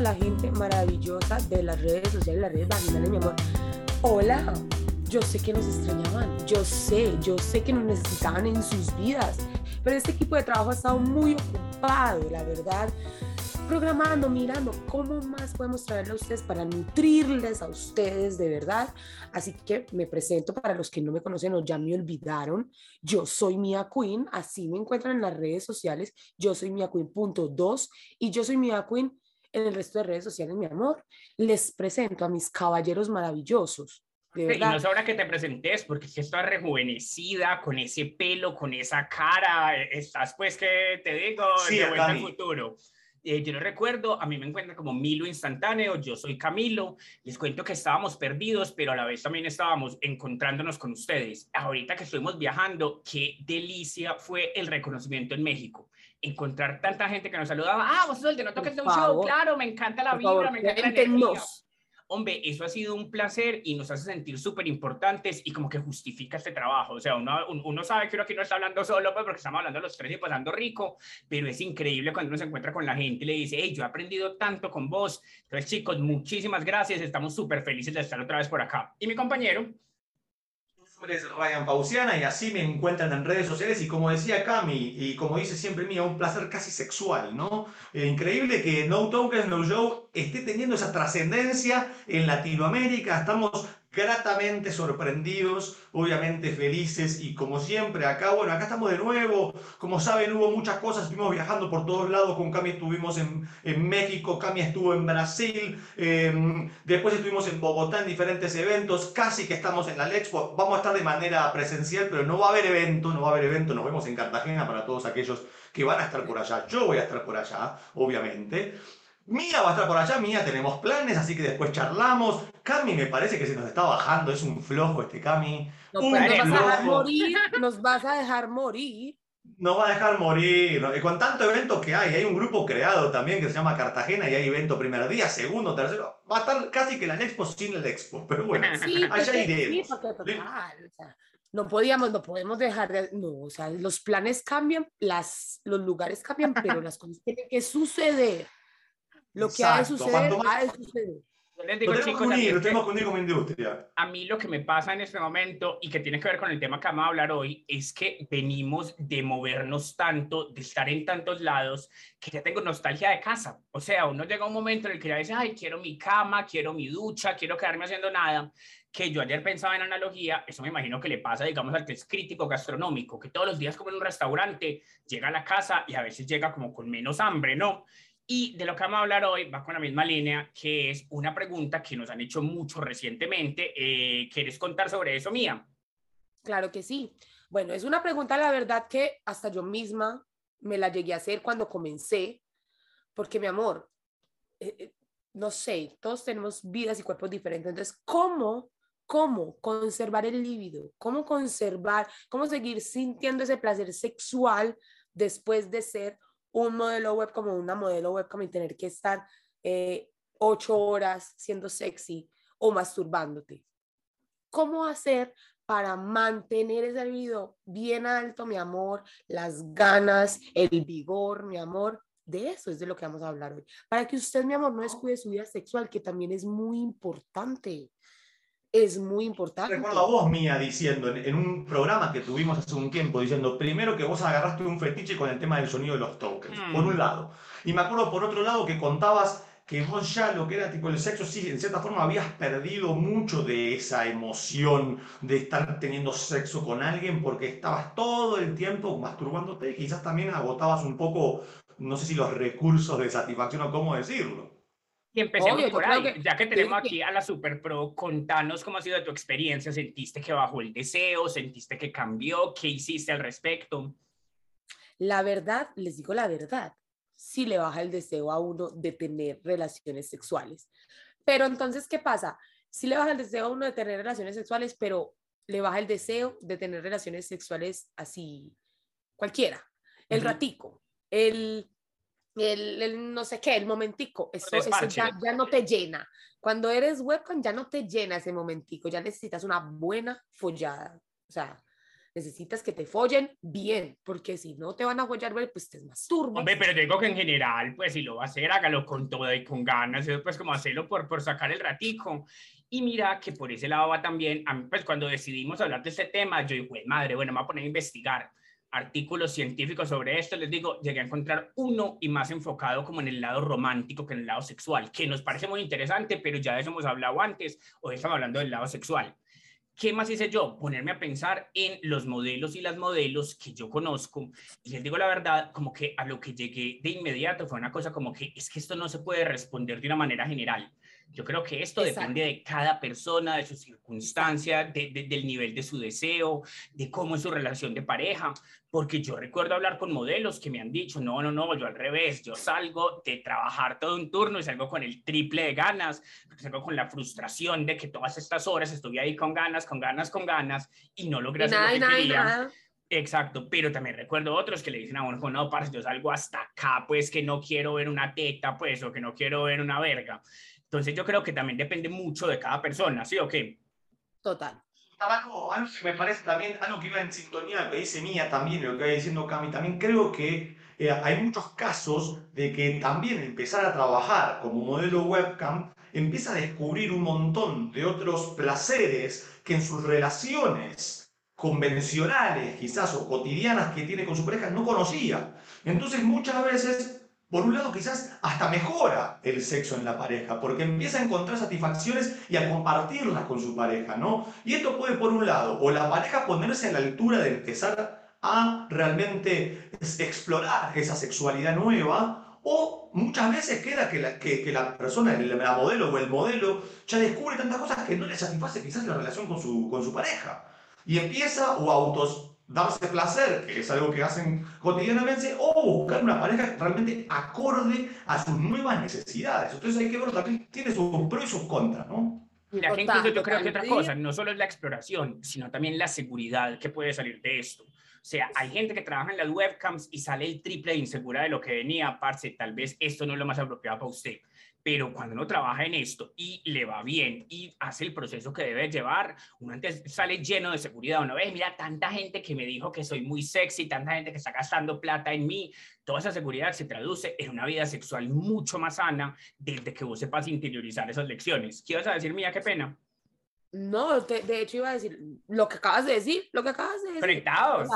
la gente maravillosa de las redes sociales, las redes vaginales, mi amor. Hola, yo sé que nos extrañaban, yo sé, yo sé que nos necesitaban en sus vidas, pero este equipo de trabajo ha estado muy ocupado, la verdad programando, mirando cómo más podemos traerle a ustedes para nutrirles a ustedes de verdad. Así que me presento para los que no me conocen o ya me olvidaron. Yo soy Mia Queen, así me encuentran en las redes sociales. Yo soy Mia Queen.2 y yo soy Mia Queen en el resto de redes sociales, mi amor. Les presento a mis caballeros maravillosos. De verdad. Y no sobra que te presentes porque si estás rejuvenecida, con ese pelo, con esa cara, estás pues que te digo, sí, de vuelta al futuro. Eh, yo no recuerdo, a mí me encuentran como Milo instantáneo, yo soy Camilo, les cuento que estábamos perdidos, pero a la vez también estábamos encontrándonos con ustedes. Ahorita que estuvimos viajando, qué delicia fue el reconocimiento en México. Encontrar tanta gente que nos saludaba, ah, vos sos el de No Toques de un Show, claro, me encanta la vibra, me encanta la energía hombre, eso ha sido un placer y nos hace sentir súper importantes y como que justifica este trabajo. O sea, uno, uno sabe que uno aquí no está hablando solo, pues porque estamos hablando los tres y pasando rico, pero es increíble cuando uno se encuentra con la gente y le dice, hey, yo he aprendido tanto con vos. Entonces, chicos, muchísimas gracias. Estamos súper felices de estar otra vez por acá. Y mi compañero, es Ryan Pausiana y así me encuentran en redes sociales y como decía Cami y como dice siempre mía, un placer casi sexual, ¿no? Increíble que No Tokens No Show esté teniendo esa trascendencia en Latinoamérica, estamos gratamente sorprendidos, obviamente felices y como siempre acá, bueno, acá estamos de nuevo, como saben hubo muchas cosas, estuvimos viajando por todos lados, con Cami estuvimos en, en México, Cami estuvo en Brasil, em, después estuvimos en Bogotá en diferentes eventos, casi que estamos en la Expo, vamos a estar de manera presencial, pero no va a haber evento, no va a haber evento, nos vemos en Cartagena para todos aquellos que van a estar por allá, yo voy a estar por allá, obviamente. Mía va a estar por allá, Mía tenemos planes, así que después charlamos. Cami me parece que se nos está bajando, es un flojo este Cami. No, nos vas a dejar morir, nos vas a dejar morir. Nos va a dejar morir. Con tanto evento que hay, hay un grupo creado también que se llama Cartagena y hay evento primer día, segundo, tercero. Va a estar casi que la Expo sin el Expo, pero bueno, sí, allá iremos. Sí, total, o sea, no podíamos, no podemos dejar de, no, o sea, los planes cambian, las, los lugares cambian, pero las cosas tienen que suceder. Lo que ha de suceder, ha de suceder. Yo les digo, lo chicos, unir, lo tenemos que unir como industria. A mí lo que me pasa en este momento y que tiene que ver con el tema que vamos a hablar hoy es que venimos de movernos tanto, de estar en tantos lados, que ya tengo nostalgia de casa. O sea, uno llega a un momento en el que ya dice, ay, quiero mi cama, quiero mi ducha, quiero quedarme haciendo nada. Que yo ayer pensaba en analogía, eso me imagino que le pasa, digamos, al que es crítico gastronómico, que todos los días come en un restaurante, llega a la casa y a veces llega como con menos hambre, ¿no? Y de lo que vamos a hablar hoy va con la misma línea, que es una pregunta que nos han hecho mucho recientemente. Eh, ¿Quieres contar sobre eso, Mía? Claro que sí. Bueno, es una pregunta, la verdad, que hasta yo misma me la llegué a hacer cuando comencé, porque mi amor, eh, eh, no sé, todos tenemos vidas y cuerpos diferentes. Entonces, ¿cómo, cómo conservar el líbido? ¿Cómo conservar, cómo seguir sintiendo ese placer sexual después de ser un modelo web como una modelo web como tener que estar eh, ocho horas siendo sexy o masturbándote. ¿Cómo hacer para mantener ese libido bien alto, mi amor, las ganas, el vigor, mi amor? De eso es de lo que vamos a hablar hoy. Para que usted, mi amor, no descuide su vida sexual, que también es muy importante es muy importante. Recuerdo a vos, Mía, diciendo en, un programa que tuvimos hace un tiempo, diciendo primero que vos agarraste un fetiche con el tema del sonido de los tokens, por un mm. lado. Y me acuerdo por otro lado que contabas que vos ya lo que era tipo el sexo, sí, en cierta forma habías perdido mucho de esa emoción de estar teniendo sexo con alguien porque estabas todo el tiempo masturbándote y quizás también agotabas un poco, no sé si los recursos de satisfacción o cómo decirlo. Y empecemos por ahí, ya que tenemos aquí a la Super Pro, contanos cómo ha sido tu experiencia, ¿sentiste que bajó el deseo? ¿Sentiste que cambió? ¿Qué hiciste al respecto? La verdad, les digo la verdad, sí le baja el deseo a uno de tener relaciones sexuales. Pero entonces, ¿qué pasa? Sí le baja el deseo a uno de tener relaciones sexuales, pero le baja el deseo de tener relaciones sexuales así, cualquiera, el ratico, el el, no sé qué, el momentico, eso, ya, no te llena. Cuando eres webcam ya no te llena ese momentico, ya necesitas una buena follada. O sea, necesitas que te follen bien, porque si no te van a follar, pues te masturbas. Hombre, pero digo que en general, pues si lo va a hacer, hágalo con todo y con ganas, pues como hacerlo por, por sacar el ratico. Y mira que por ese lado va también, a mí, pues cuando decidimos hablar de este tema, yo dije, madre, bueno, me voy a poner a investigar artículos científicos sobre esto, les digo, llegué a encontrar uno y más enfocado como en el lado romántico que en el lado sexual, que nos parece muy interesante, pero ya de eso hemos hablado antes, hoy estamos hablando del lado sexual. ¿Qué más hice yo? Ponerme a pensar en los modelos y las modelos que yo conozco. Y les digo la verdad, como que a lo que llegué de inmediato fue una cosa como que es que esto no se puede responder de una manera general. Yo creo que esto depende de cada persona, de su circunstancia, del nivel de su deseo, de cómo es su relación de pareja, porque yo recuerdo hablar con modelos que me han dicho, no, no, no, yo al revés, yo salgo de trabajar todo un turno y salgo con el triple de ganas, salgo con la frustración de que todas estas horas estuve ahí con ganas, con ganas, con ganas y no logré hacer lo que quería. Exacto, pero también recuerdo otros que le dicen a uno, no, parce, yo salgo hasta acá, pues que no quiero ver una teta, pues, o que no quiero ver una verga. Entonces yo creo que también depende mucho de cada persona, ¿sí o qué? Total. Algo que me parece también, algo que iba en sintonía, lo que dice Mía también, lo que va diciendo Cami, también creo que eh, hay muchos casos de que también empezar a trabajar como modelo webcam empieza a descubrir un montón de otros placeres que en sus relaciones convencionales, quizás, o cotidianas que tiene con su pareja, no conocía. Entonces muchas veces por un lado quizás hasta mejora el sexo en la pareja, porque empieza a encontrar satisfacciones y a compartirlas con su pareja, ¿no? Y esto puede, por un lado, o la pareja ponerse a la altura de empezar a realmente explorar esa sexualidad nueva, o muchas veces queda que la, que, la persona, la modelo o el modelo, ya descubre tantas cosas que no le satisface quizás la relación con su, con su pareja. Y empieza o autos darse placer, que es algo que hacen cotidianamente, o buscar una pareja realmente acorde a sus nuevas necesidades. Entonces hay que ver también, tiene sus pros y sus contras, ¿no? Mira, que incluso yo creo que otra cosa, no solo es la exploración, sino también la seguridad que puede salir de esto. O sea, hay gente que trabaja en las webcams y sale el triple de insegura de lo que venía, parce, tal vez esto no es lo más apropiado para usted pero cuando uno trabaja en esto y le va bien y hace el proceso que debe llevar, uno antes sale lleno de seguridad, uno ve, mira, tanta gente que me dijo que soy muy sexy, tanta gente que está gastando plata en mí, toda esa seguridad se traduce en una vida sexual mucho más sana desde que vos sepas interiorizar esas lecciones. ¿Qué ibas a decir, mía? Qué pena. No, de, hecho iba a decir lo que acabas de decir, lo que acabas de decir. Conectados.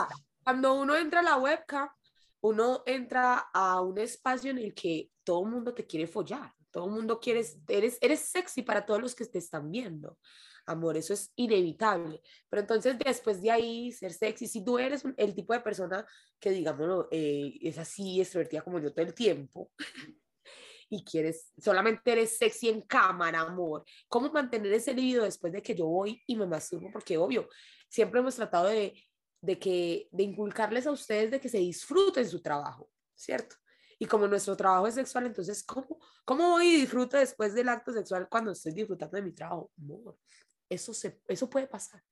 cuando uno entra a la webcam, uno entra a un espacio en el que todo el mundo te quiere follar todo el mundo quiere, eres, eres sexy para todos los que te están viendo. Amor, eso es inevitable. Pero entonces después de ahí, ser sexy, si tú eres el tipo de persona que, digámoslo, eh, es así extrovertida como yo todo el tiempo, y quieres, solamente eres sexy en cámara, amor. ¿Cómo mantener ese libido después de que yo voy y me masturbo? Porque obvio, siempre hemos tratado de, de, que, de inculcarles a ustedes de que se disfruten su trabajo, ¿cierto? Y como nuestro trabajo es sexual, entonces, ¿cómo, cómo voy y disfruto después del acto sexual cuando estoy disfrutando de mi trabajo? No, eso, se, eso puede pasar.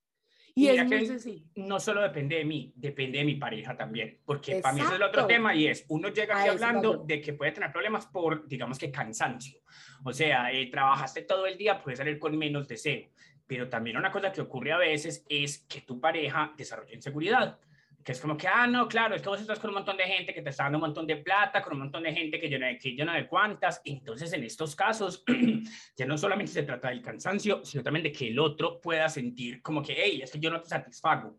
Y, es muy sencillo. No solo depende de mí, depende de mi pareja también, porque para mí eso es el otro tema y es, uno llega aquí hablando de que puede tener problemas por, digamos que cansancio. O sea, eh, trabajaste todo el día, puedes salir con menos deseo. Pero también una cosa que ocurre a veces es que tu pareja desarrolla inseguridad que es como que, ah, no, claro, es que vos estás con un montón de gente que te está dando un montón de plata, con un montón de gente que yo no, que yo no de cuántas. Entonces, en estos casos, ya no solamente se trata del cansancio, sino también de que el otro pueda sentir como que, hey, es que yo no te satisfago.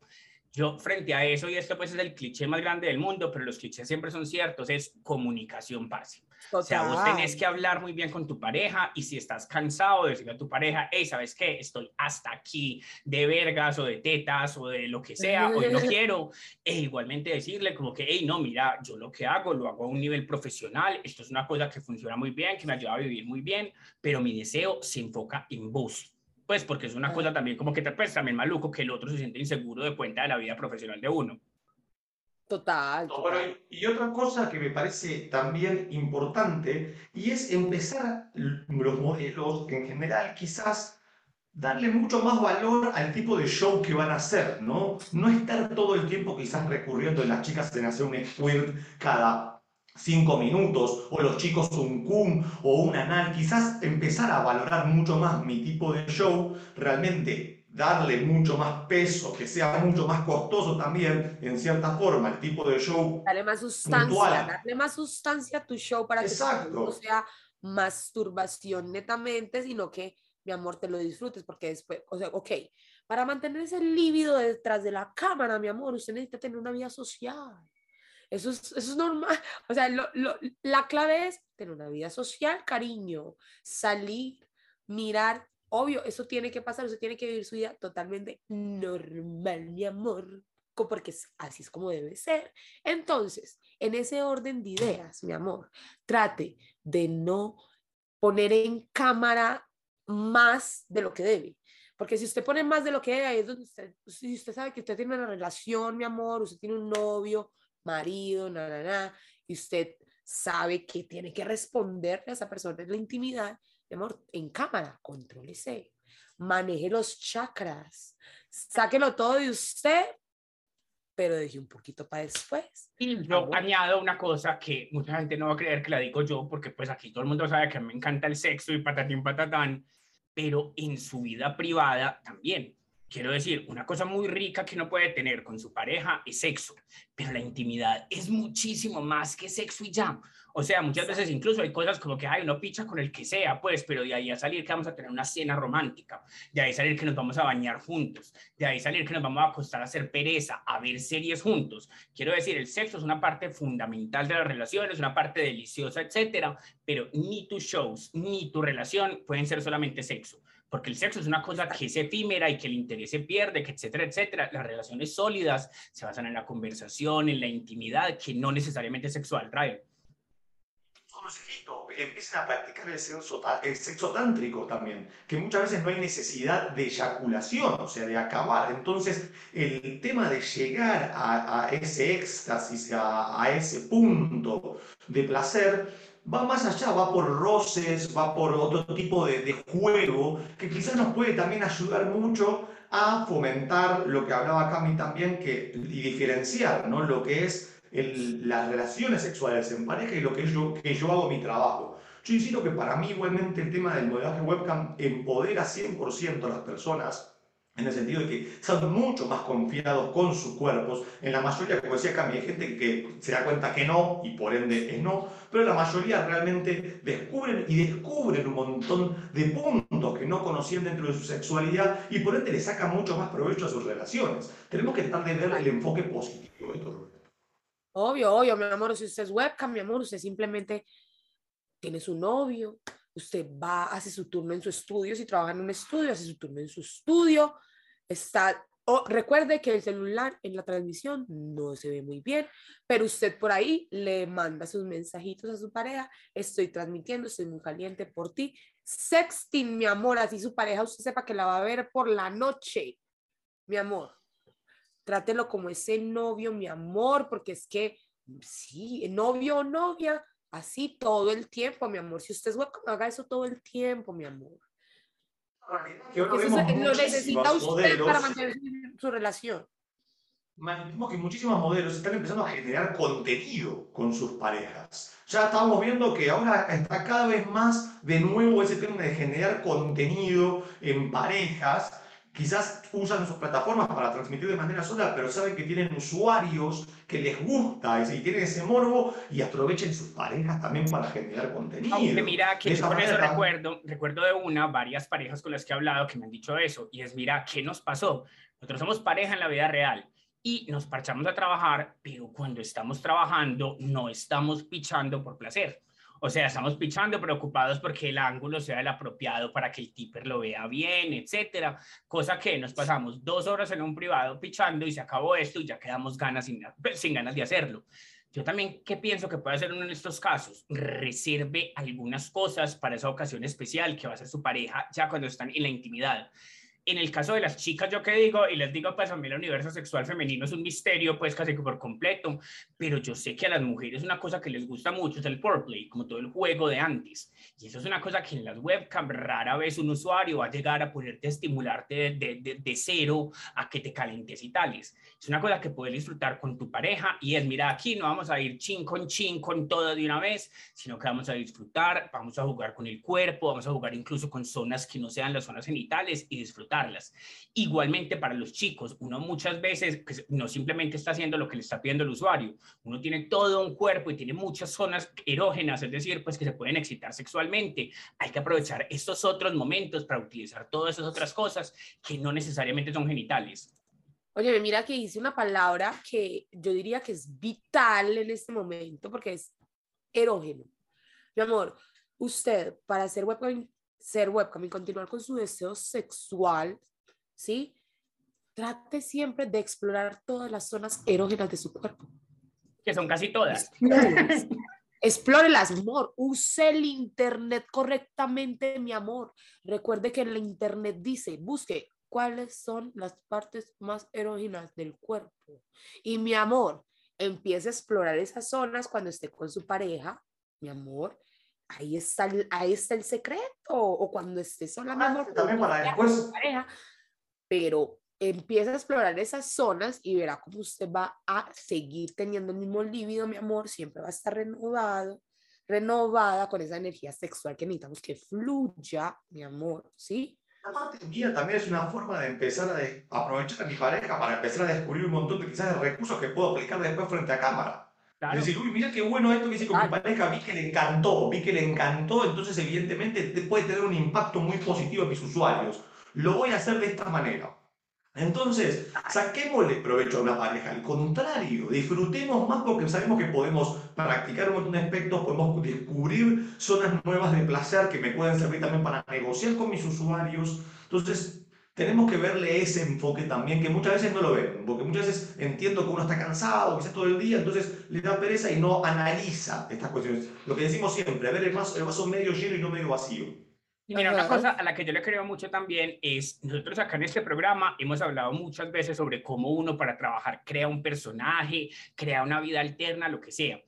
Yo frente a eso, y esto pues es el cliché más grande del mundo, pero los clichés siempre son ciertos, es comunicación fácil. O sea, vos tenés que hablar muy bien con tu pareja y si estás cansado, decirle a tu pareja, hey, ¿sabes qué? Estoy hasta aquí de vergas o de tetas o de lo que sea, hoy no quiero. E igualmente decirle como que, hey, no, mira, yo lo que hago lo hago a un nivel profesional, esto es una cosa que funciona muy bien, que me ayuda a vivir muy bien, pero mi deseo se enfoca en vos pues porque es una cosa también como que te pues también maluco que el otro se siente inseguro de cuenta de la vida profesional de uno. Total. y otra cosa que me parece también importante y es empezar los modelos en general quizás darle mucho más valor al tipo de show que van a hacer, ¿no? No estar todo el tiempo quizás recurriendo en las chicas en hacer un squirt cada cinco minutos, o los chicos un cum o un anal, quizás empezar a valorar mucho más mi tipo de show, realmente darle mucho más peso, que sea mucho más costoso también, en cierta forma, el tipo de show. Darle más sustancia, darle más sustancia a tu show para que no sea masturbación netamente, sino que, mi amor, te lo disfrutes, porque después, o sea, ok, para mantener ese líbido detrás de la cámara, mi amor, usted necesita tener una vida social. Eso es, eso es normal. O sea, lo, lo, la clave es tener una vida social, cariño, salir, mirar Obvio, eso tiene que pasar, usted tiene que vivir su vida totalmente normal, mi amor, porque así es como debe ser. Entonces, en ese orden de ideas, mi amor, trate de no poner en cámara más de lo que debe. Porque si usted pone más de lo que debe, ahí es donde usted, si usted sabe que usted tiene una relación, mi amor, usted tiene un novio, marido, na, na, na, y usted sabe que tiene que responderle a esa persona en la intimidad, amor, en cámara, contrólese, maneje los chakras, sáquelo todo de usted, pero deje un poquito para después. Y yo añado una cosa que mucha gente no va a creer que la digo yo, porque pues aquí todo el mundo sabe que me encanta el sexo y patatín patatán, pero en su vida privada también. Quiero decir, una cosa muy rica que uno puede tener con su pareja es sexo, pero la intimidad es muchísimo más que sexo y ya. O sea, muchas veces incluso hay cosas como que, hay uno picha con el que sea, pues, pero de ahí a salir que vamos a tener una cena romántica, de ahí salir que nos vamos a bañar juntos, de ahí salir que nos vamos a acostar a hacer pereza, a ver series juntos. Quiero decir, el sexo es una parte fundamental de las relaciones, una parte deliciosa, etcétera, pero ni tus shows ni tu relación pueden ser solamente sexo porque el sexo es una cosa que es efímera y que el interés se pierde, que etcétera, etcétera. Las relaciones sólidas se basan en la conversación, en la intimidad, que no necesariamente es sexual, trae empiecen a practicar el sexo, el sexo tántrico también, que muchas veces no hay necesidad de eyaculación, o sea, de acabar. Entonces, el tema de llegar a, ese éxtasis, a, ese punto de placer, va más allá, va por roces, va por otro tipo de, juego, que quizás nos puede también ayudar mucho a fomentar lo que hablaba Cami también que, y diferenciar ¿no? lo que es las relaciones sexuales en pareja y lo que yo, que yo hago mi trabajo. Yo insisto que para mí igualmente el tema del modelaje webcam empodera 100% a las personas en el sentido de que son mucho más confiados con sus cuerpos. En la mayoría, como decía Cami, hay gente que se da cuenta que no y por ende es no, pero la mayoría realmente descubren y descubren un montón de puntos que no conocían dentro de su sexualidad y por ende le sacan mucho más provecho a sus relaciones. Tenemos que tratar de ver el enfoque positivo de todo. Obvio, obvio, mi amor, si usted es webcam, mi amor, usted simplemente tiene su novio, usted va, hace su turno en su estudio, si trabaja en un estudio, hace su turno en su estudio, está, recuerde que el celular en la transmisión no se ve muy bien, pero usted por ahí le manda sus mensajitos a su pareja, estoy transmitiendo, estoy muy caliente por ti, sexting, mi amor, así su pareja usted sepa que la va a ver por la noche, mi amor trátelo como ese novio, mi amor, porque es que, sí, novio o novia, así todo el tiempo, mi amor. Si usted es guapo, haga eso todo el tiempo, mi amor. Eso lo necesita usted para mantener su relación. Vemos que muchísimos modelos están empezando a generar contenido con sus parejas. Ya estamos viendo que ahora está cada vez más de nuevo ese tema de generar contenido en parejas quizás usan sus plataformas para transmitir de manera sola, pero saben que tienen usuarios que les gusta y tienen ese morbo y aprovechen sus parejas también para generar contenido. Aunque mira, que con eso recuerdo, recuerdo de una, varias parejas con las que he hablado que me han dicho eso, y es, mira, ¿qué nos pasó? Nosotros somos pareja en la vida real y nos parchamos a trabajar, pero cuando estamos trabajando no estamos pichando por placer. O sea, estamos pichando preocupados porque el ángulo sea el apropiado para que el tipper lo vea bien, etcétera. Cosa que nos pasamos dos horas en un privado pichando y se acabó esto y ya quedamos ganas sin, ganas de hacerlo. Yo también, ¿qué pienso que puede hacer uno en estos casos? Reserve algunas cosas para esa ocasión especial que va a ser su pareja ya cuando están en la intimidad en el caso de las chicas, yo que digo, y les digo, pues a mí el universo sexual femenino es un misterio, pues casi que por completo, pero yo sé que a las mujeres una cosa que les gusta mucho es el foreplay, como todo el juego de antes. Y eso es una cosa que en las webcams rara vez un usuario va a llegar a poderte estimularte de, de, de, cero a que te calentes y tales. Es una cosa que puedes disfrutar con tu pareja y es, mira, aquí no vamos a ir chin con chin con todo de una vez, sino que vamos a disfrutar, vamos a jugar con el cuerpo, vamos a jugar incluso con zonas que no sean las zonas genitales y disfrutar Igualmente para los chicos, uno muchas veces pues, no simplemente está haciendo lo que le está pidiendo el usuario, uno tiene todo un cuerpo y tiene muchas zonas erógenas, es decir, pues que se pueden excitar sexualmente. Hay que aprovechar estos otros momentos para utilizar todas esas otras cosas que no necesariamente son genitales. Oye, mira que hice una palabra que yo diría que es vital en este momento porque es erógeno. Mi amor, usted para ser webcam, ser webcam y continuar con su deseo sexual, ¿sí? Trate siempre de explorar todas las zonas erógenas de su cuerpo. Que son casi todas. Explórelas, amor. Use el internet correctamente, mi amor. Recuerde que el internet dice, busque cuáles son las partes más erógenas del cuerpo. Y mi amor, empiece a explorar esas zonas cuando esté con su pareja, mi amor, ahí está el, ahí está el secreto, o cuando esté sola, mi amor, también para después. Pareja, pero empieza a explorar esas zonas y verá cómo usted va a seguir teniendo el mismo líbido, mi amor, siempre va a estar renovado, renovada con esa energía sexual que necesitamos que fluya, mi amor, ¿sí? Aparte mía también es una forma de empezar a, aprovechar a mi pareja para empezar a descubrir un montón de quizás de recursos que puedo aplicar después frente a cámara. Es decir, uy, mira qué bueno esto que hice con mi pareja, vi que le encantó, vi que le encantó, entonces evidentemente puede tener un impacto muy positivo en mis usuarios. Lo voy a hacer de esta manera. Entonces, saquémosle provecho a una pareja, al contrario, disfrutemos más porque sabemos que podemos practicar un montón de aspectos, podemos descubrir zonas nuevas de placer que me pueden servir también para negociar con mis usuarios. Entonces, tenemos que verle ese enfoque también, que muchas veces no lo ven, porque muchas veces entiendo que uno está cansado, quizás todo el día, entonces le da pereza y no analiza estas cuestiones. Lo que decimos siempre, ver el vaso, el vaso medio lleno y no medio vacío. Y mira, una cosa a la que yo le creo mucho también es, nosotros acá en este programa hemos hablado muchas veces sobre cómo uno para trabajar crea un personaje, crea una vida alterna, lo que sea.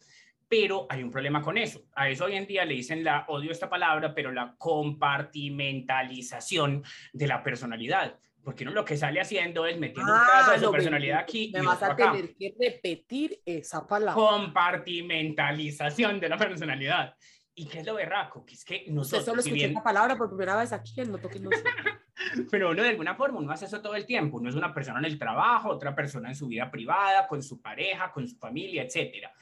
Pero hay un problema con eso. A eso hoy en día le dicen la, odio esta palabra, pero la compartimentalización de la personalidad porque uno lo que sale haciendo es metiendo un pedazo de su personalidad aquí. Me vas a tener que repetir esa palabra. Compartimentalización de la personalidad. ¿Y qué es lo berraco? Que es que nosotros... Usted solo escuché bien... esa palabra por primera vez aquí, no toque no Pero uno de alguna forma, uno hace eso todo el tiempo. Uno es una persona en el trabajo, otra persona en su vida privada, con su pareja, con su familia, etcétera.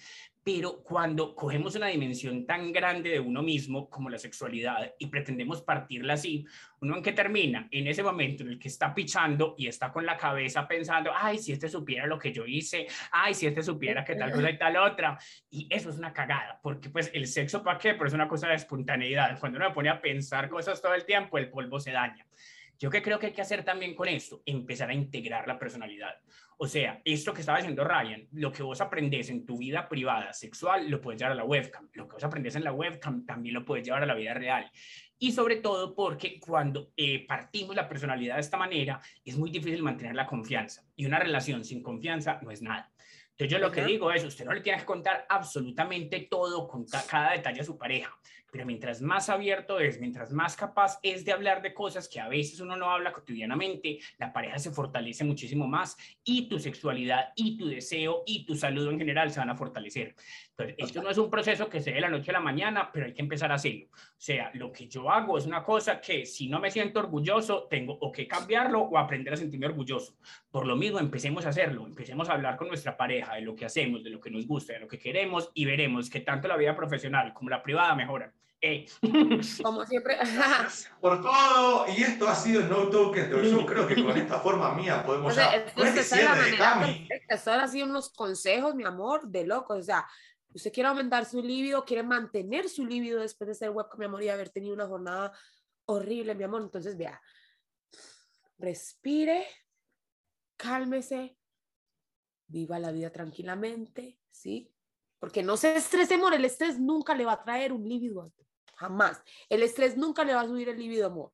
Pero cuando cogemos una dimensión tan grande de uno mismo como la sexualidad y pretendemos partirla así, uno en qué termina? En ese momento en el que está pichando y está con la cabeza pensando, ay, si este supiera lo que yo hice, ay, si este supiera que tal cosa y tal otra. Y eso es una cagada, porque pues el sexo, ¿para qué? Pero es una cosa de espontaneidad. Cuando uno pone a pensar cosas todo el tiempo, el polvo se daña. Yo qué creo que hay que hacer también con esto, empezar a integrar la personalidad. O sea, esto que estaba diciendo Ryan, lo que vos aprendes en tu vida privada, sexual, lo puedes llevar a la webcam. Lo que vos aprendes en la webcam también lo puedes llevar a la vida real. Y sobre todo porque cuando eh, partimos la personalidad de esta manera, es muy difícil mantener la confianza. Y una relación sin confianza no es nada. Entonces yo lo que digo es, usted no le tiene que contar absolutamente todo, con cada detalle a su pareja. Pero mientras más abierto es, mientras más capaz es de hablar de cosas que a veces uno no habla cotidianamente, la pareja se fortalece muchísimo más y tu sexualidad y tu deseo y tu salud en general se van a fortalecer. Entonces, esto no es un proceso que se dé de la noche a la mañana, pero hay que empezar a hacerlo. O sea, lo que yo hago es una cosa que si no me siento orgulloso, tengo o que cambiarlo o aprender a sentirme orgulloso. Por lo mismo, empecemos a hacerlo, empecemos a hablar con nuestra pareja de lo que hacemos, de lo que nos gusta, de lo que queremos y veremos que tanto la vida profesional como la privada mejoran. Como siempre. Por todo, y esto ha sido No Token, yo creo que con esta forma mía podemos ya. Es la manera Son así unos consejos, mi amor, de loco. O sea, usted quiere aumentar su libido, quiere mantener su libido después de ser webcam, mi amor, y haber tenido una jornada horrible, mi amor. Entonces, vea, respire, cálmese, viva la vida tranquilamente, ¿sí? Porque no se estrese, amor, el estrés nunca le va a traer un líbido jamás. El estrés nunca le va a subir el líbido, amor.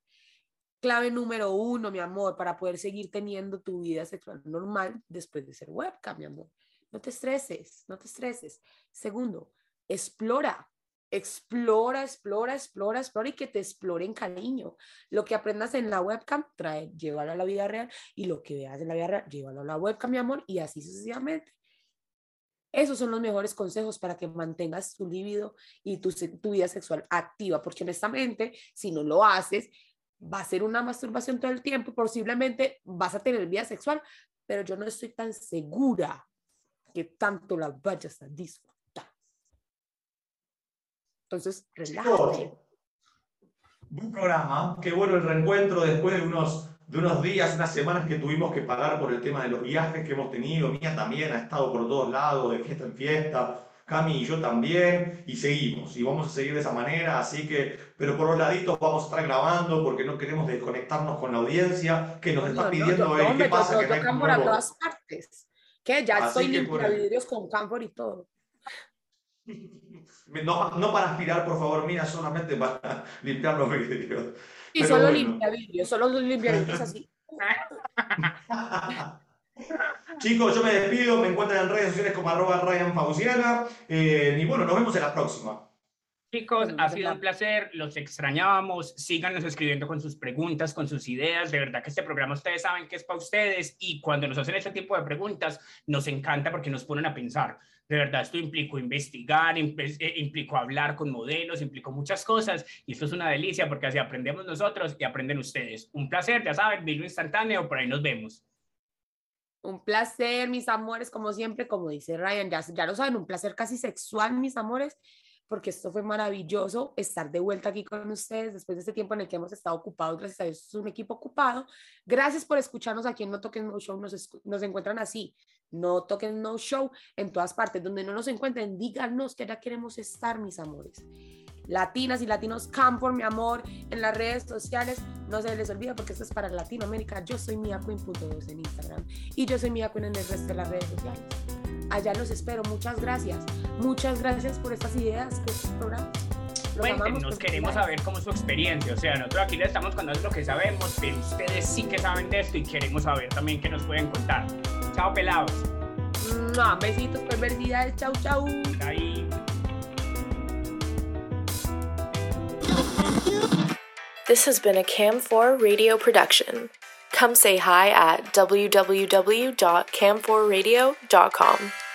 Clave número uno, mi amor, para poder seguir teniendo tu vida sexual normal después de ser webcam, mi amor. No te estreses, no te estreses. Segundo, explora, explora, explora, explora, explora y que te exploren cariño. Lo que aprendas en la webcam, trae, llévalo a la vida real y lo que veas en la vida real, llévalo a la webcam, mi amor, y así sucesivamente. Esos son los mejores consejos para que mantengas tu libido y tu, tu vida sexual activa, porque honestamente, si no lo haces, va a ser una masturbación todo el tiempo, posiblemente vas a tener vida sexual, pero yo no estoy tan segura que tanto la vayas a disfrutar. Entonces, relájate. Buen programa, qué bueno el reencuentro después de unos, de unos días, unas semanas que tuvimos que pagar por el tema de los viajes que hemos tenido. Mía también ha estado por todos lados, de fiesta en fiesta. Cami y yo también, y seguimos, y vamos a seguir de esa manera, así que, pero por los laditos vamos a estar grabando porque no queremos desconectarnos con la audiencia que nos está pidiendo no, qué pasa. Que yo a todas partes, que ya estoy limpia vidrios con camphor y todo. No, no, para aspirar, por favor, mira, solamente para limpiar los vidrios. Y solo bueno. limpia vidrios, solo limpia vidrios así. Chicos, yo me despido, me encuentran en redes sociales como arroba Ryan Fauciana, eh, y bueno, nos vemos en la próxima. Chicos, ha sido un placer, los extrañábamos, síganos escribiendo con sus preguntas, con sus ideas, de verdad que este programa ustedes saben que es para ustedes y cuando nos hacen este tipo de preguntas nos encanta porque nos ponen a pensar. De verdad, esto implicó investigar, eh, implicó hablar con modelos, implicó muchas cosas y esto es una delicia porque así aprendemos nosotros y aprenden ustedes. Un placer, ya saben, video instantáneo, por ahí nos vemos. Un placer, mis amores, como siempre, como dice Ryan, ya, ya lo saben, un placer casi sexual, mis amores, porque esto fue maravilloso estar de vuelta aquí con ustedes después de este tiempo en el que hemos estado ocupados, gracias a Dios es un equipo ocupado. Gracias por escucharnos aquí en No Toquen No Show, nos, nos encuentran así, No Toquen No Show, en todas partes, donde no nos encuentren, díganos que ya queremos estar, mis amores latinas y latinos Campo, mi amor, en las redes sociales. No se les olvide porque esto es para Latinoamérica. Yo soy Mia Queen.2 en Instagram y yo soy Mia Queen en el resto de las redes sociales. Allá los espero. Muchas gracias. Muchas gracias por estas ideas, por este programa. Cuéntenos, queremos saber cómo es su experiencia. O sea, nosotros aquí les estamos contando lo que sabemos, pero ustedes sí que saben de esto y queremos saber también qué nos pueden contar. Chao, pelados. besitos, perversidades. Chau, chau. Ahí. This has been a Cam4 radio production. Come say hi at www.cam4radio.com.